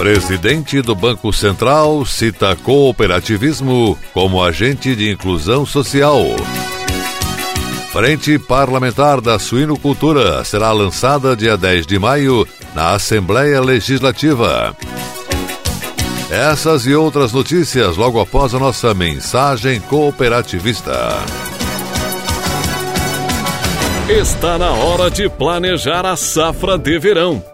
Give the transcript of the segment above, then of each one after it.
Presidente do Banco Central cita cooperativismo como agente de inclusão social. Frente Parlamentar da Suinocultura será lançada dia 10 de maio na Assembleia Legislativa. Essas e outras notícias logo após a nossa mensagem cooperativista. Está na hora de planejar a safra de verão.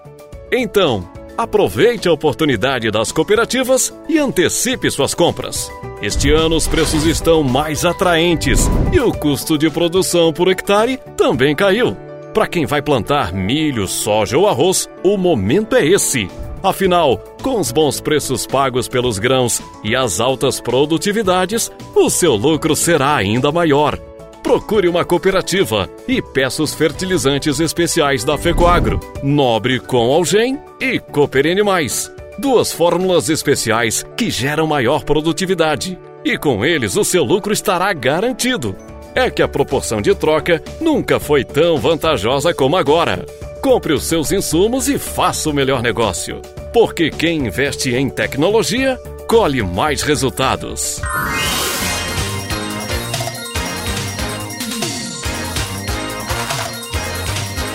Então, Aproveite a oportunidade das cooperativas e antecipe suas compras. Este ano os preços estão mais atraentes e o custo de produção por hectare também caiu. Para quem vai plantar milho, soja ou arroz, o momento é esse. Afinal, com os bons preços pagos pelos grãos e as altas produtividades, o seu lucro será ainda maior. Procure uma cooperativa e peça os fertilizantes especiais da Fecoagro, Nobre com Algem e Cooper Animais. Duas fórmulas especiais que geram maior produtividade. E com eles o seu lucro estará garantido. É que a proporção de troca nunca foi tão vantajosa como agora. Compre os seus insumos e faça o melhor negócio. Porque quem investe em tecnologia colhe mais resultados.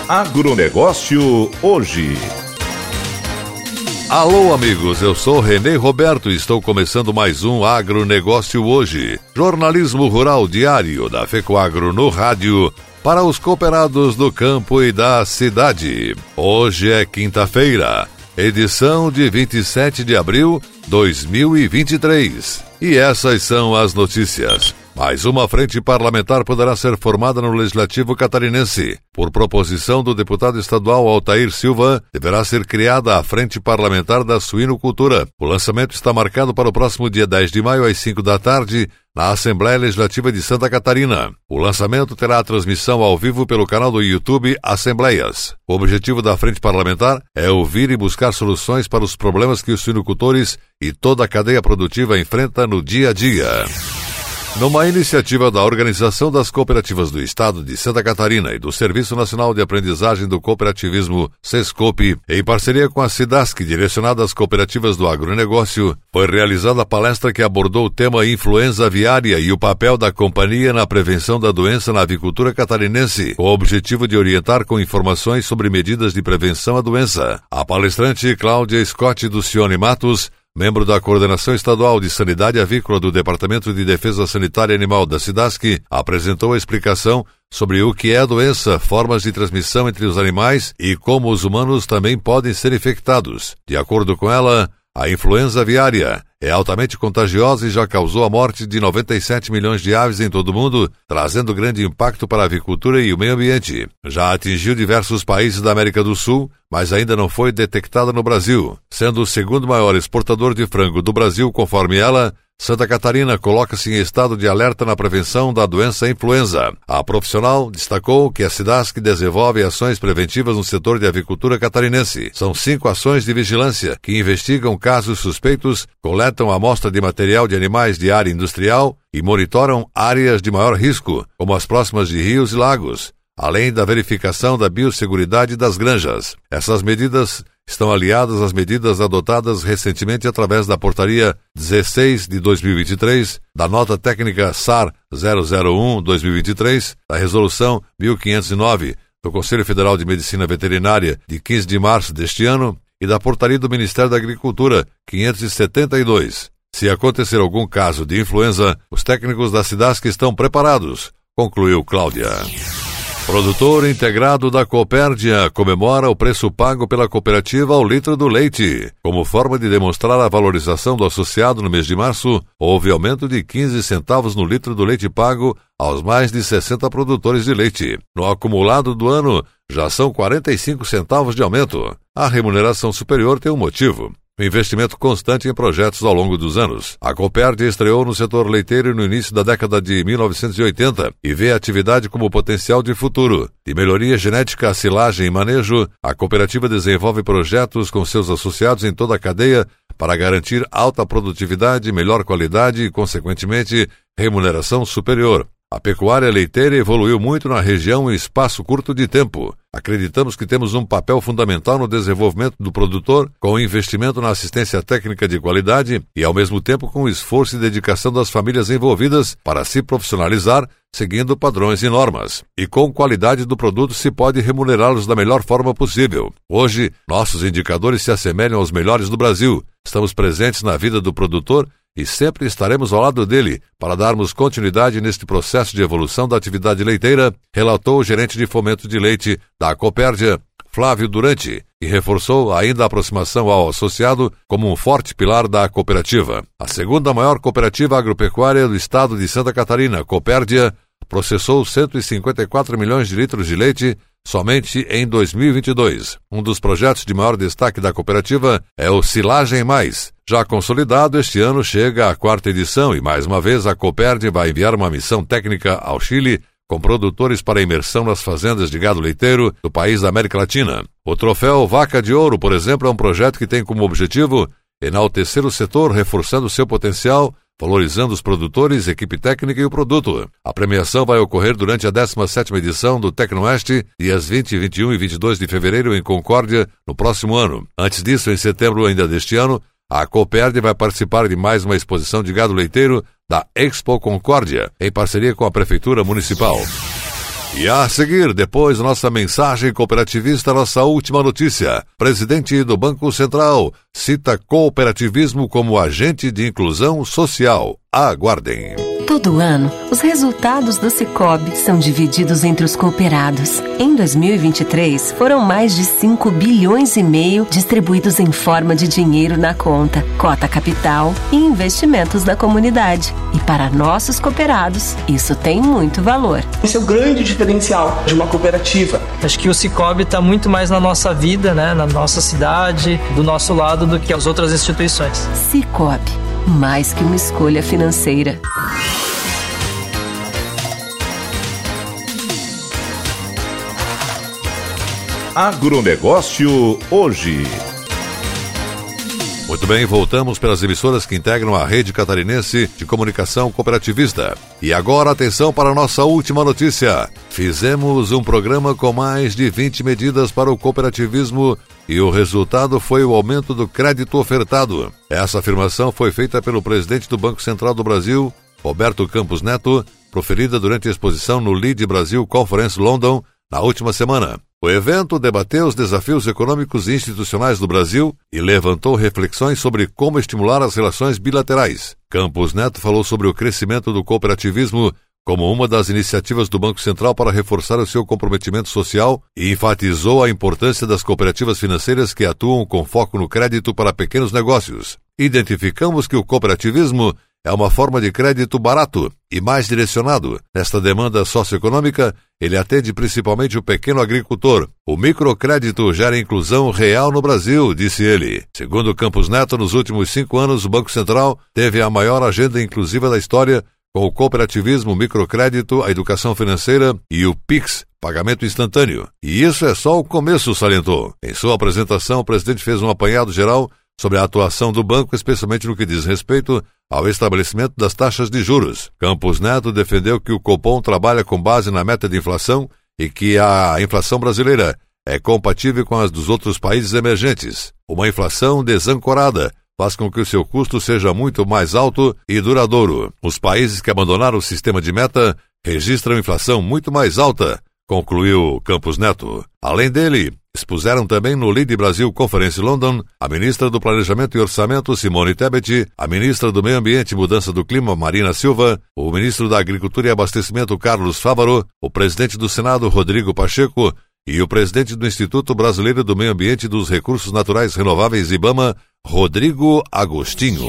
Agronegócio hoje. Alô, amigos, eu sou Renê Roberto e estou começando mais um Agronegócio hoje. Jornalismo rural diário da FECOAGRO no rádio para os cooperados do campo e da cidade. Hoje é quinta-feira, edição de 27 de abril de 2023. E essas são as notícias. Mais uma frente parlamentar poderá ser formada no Legislativo catarinense. Por proposição do deputado estadual Altair Silva, deverá ser criada a Frente Parlamentar da Suinocultura. O lançamento está marcado para o próximo dia 10 de maio, às 5 da tarde, na Assembleia Legislativa de Santa Catarina. O lançamento terá a transmissão ao vivo pelo canal do YouTube Assembleias. O objetivo da Frente Parlamentar é ouvir e buscar soluções para os problemas que os suinocultores e toda a cadeia produtiva enfrenta no dia a dia. Numa iniciativa da Organização das Cooperativas do Estado de Santa Catarina e do Serviço Nacional de Aprendizagem do Cooperativismo, SESCOP, em parceria com a SIDASC, direcionada às cooperativas do agronegócio, foi realizada a palestra que abordou o tema influenza aviária e o papel da companhia na prevenção da doença na avicultura catarinense, com o objetivo de orientar com informações sobre medidas de prevenção à doença. A palestrante Cláudia Scott do Cione Matos membro da Coordenação Estadual de Sanidade Avícola do Departamento de Defesa Sanitária Animal da SIDASC, apresentou a explicação sobre o que é a doença, formas de transmissão entre os animais e como os humanos também podem ser infectados. De acordo com ela, a influenza aviária é altamente contagiosa e já causou a morte de 97 milhões de aves em todo o mundo, trazendo grande impacto para a avicultura e o meio ambiente. Já atingiu diversos países da América do Sul, mas ainda não foi detectada no Brasil, sendo o segundo maior exportador de frango do Brasil, conforme ela, Santa Catarina coloca-se em estado de alerta na prevenção da doença influenza. A profissional destacou que a SIDASC desenvolve ações preventivas no setor de avicultura catarinense. São cinco ações de vigilância que investigam casos suspeitos, coletam amostra de material de animais de área industrial e monitoram áreas de maior risco, como as próximas de rios e lagos além da verificação da biosseguridade das granjas. Essas medidas estão aliadas às medidas adotadas recentemente através da Portaria 16 de 2023, da Nota Técnica SAR 001-2023, da Resolução 1509 do Conselho Federal de Medicina Veterinária de 15 de março deste ano e da Portaria do Ministério da Agricultura 572. Se acontecer algum caso de influenza, os técnicos da Cidasc estão preparados, concluiu Cláudia. Produtor integrado da Copérdia comemora o preço pago pela cooperativa ao litro do leite. Como forma de demonstrar a valorização do associado no mês de março, houve aumento de 15 centavos no litro do leite pago aos mais de 60 produtores de leite. No acumulado do ano, já são 45 centavos de aumento. A remuneração superior tem um motivo investimento constante em projetos ao longo dos anos. A Coperd estreou no setor leiteiro no início da década de 1980 e vê a atividade como potencial de futuro. De melhoria genética, silagem e manejo, a cooperativa desenvolve projetos com seus associados em toda a cadeia para garantir alta produtividade, melhor qualidade e, consequentemente, remuneração superior. A pecuária leiteira evoluiu muito na região em espaço curto de tempo. Acreditamos que temos um papel fundamental no desenvolvimento do produtor, com investimento na assistência técnica de qualidade e, ao mesmo tempo, com o esforço e dedicação das famílias envolvidas para se profissionalizar, seguindo padrões e normas. E com qualidade do produto se pode remunerá-los da melhor forma possível. Hoje, nossos indicadores se assemelham aos melhores do Brasil. Estamos presentes na vida do produtor e sempre estaremos ao lado dele para darmos continuidade neste processo de evolução da atividade leiteira, relatou o gerente de fomento de leite da Copérdia, Flávio Durante, e reforçou ainda a aproximação ao associado como um forte pilar da cooperativa. A segunda maior cooperativa agropecuária do estado de Santa Catarina, Copérdia, processou 154 milhões de litros de leite somente em 2022. Um dos projetos de maior destaque da cooperativa é o Silagem Mais. Já consolidado, este ano chega a quarta edição e mais uma vez a Coperd vai enviar uma missão técnica ao Chile com produtores para imersão nas fazendas de gado leiteiro do país da América Latina. O troféu Vaca de Ouro, por exemplo, é um projeto que tem como objetivo enaltecer o setor, reforçando seu potencial valorizando os produtores, equipe técnica e o produto. A premiação vai ocorrer durante a 17ª edição do Tecnoeste, dias 20, 21 e 22 de fevereiro em Concórdia, no próximo ano. Antes disso, em setembro ainda deste ano, a Coperd vai participar de mais uma exposição de gado leiteiro da Expo Concórdia, em parceria com a Prefeitura Municipal. E a seguir, depois nossa mensagem cooperativista, nossa última notícia. Presidente do Banco Central cita cooperativismo como agente de inclusão social. Aguardem. Todo ano, os resultados do Cicobi são divididos entre os cooperados. Em 2023, foram mais de 5 bilhões e meio distribuídos em forma de dinheiro na conta, cota capital e investimentos da comunidade. E para nossos cooperados, isso tem muito valor. Esse é o grande diferencial de uma cooperativa. Acho que o Cicobi está muito mais na nossa vida, né, na nossa cidade, do nosso lado, do que as outras instituições. Cicobi mais que uma escolha financeira. Agronegócio hoje. Muito bem, voltamos pelas emissoras que integram a rede catarinense de comunicação cooperativista. E agora atenção para a nossa última notícia. Fizemos um programa com mais de 20 medidas para o cooperativismo e o resultado foi o aumento do crédito ofertado. Essa afirmação foi feita pelo presidente do Banco Central do Brasil, Roberto Campos Neto, proferida durante a exposição no Lead Brasil Conference London na última semana. O evento debateu os desafios econômicos e institucionais do Brasil e levantou reflexões sobre como estimular as relações bilaterais. Campos Neto falou sobre o crescimento do cooperativismo como uma das iniciativas do Banco Central para reforçar o seu comprometimento social e enfatizou a importância das cooperativas financeiras que atuam com foco no crédito para pequenos negócios. Identificamos que o cooperativismo é uma forma de crédito barato e mais direcionado. Nesta demanda socioeconômica, ele atende principalmente o pequeno agricultor. O microcrédito gera inclusão real no Brasil, disse ele. Segundo Campos Neto, nos últimos cinco anos, o Banco Central teve a maior agenda inclusiva da história com o cooperativismo, o microcrédito, a educação financeira e o PIX, pagamento instantâneo. E isso é só o começo, salientou. Em sua apresentação, o presidente fez um apanhado geral sobre a atuação do banco, especialmente no que diz respeito ao estabelecimento das taxas de juros. Campos Neto defendeu que o Copom trabalha com base na meta de inflação e que a inflação brasileira é compatível com as dos outros países emergentes. Uma inflação desancorada faz com que o seu custo seja muito mais alto e duradouro. Os países que abandonaram o sistema de meta registram inflação muito mais alta, concluiu Campos Neto. Além dele, Expuseram também no Lead Brasil Conference London a ministra do Planejamento e Orçamento, Simone Tebet, a ministra do Meio Ambiente e Mudança do Clima, Marina Silva, o ministro da Agricultura e Abastecimento, Carlos Fávaro, o presidente do Senado, Rodrigo Pacheco, e o presidente do Instituto Brasileiro do Meio Ambiente e dos Recursos Naturais Renováveis, IBAMA, Rodrigo Agostinho.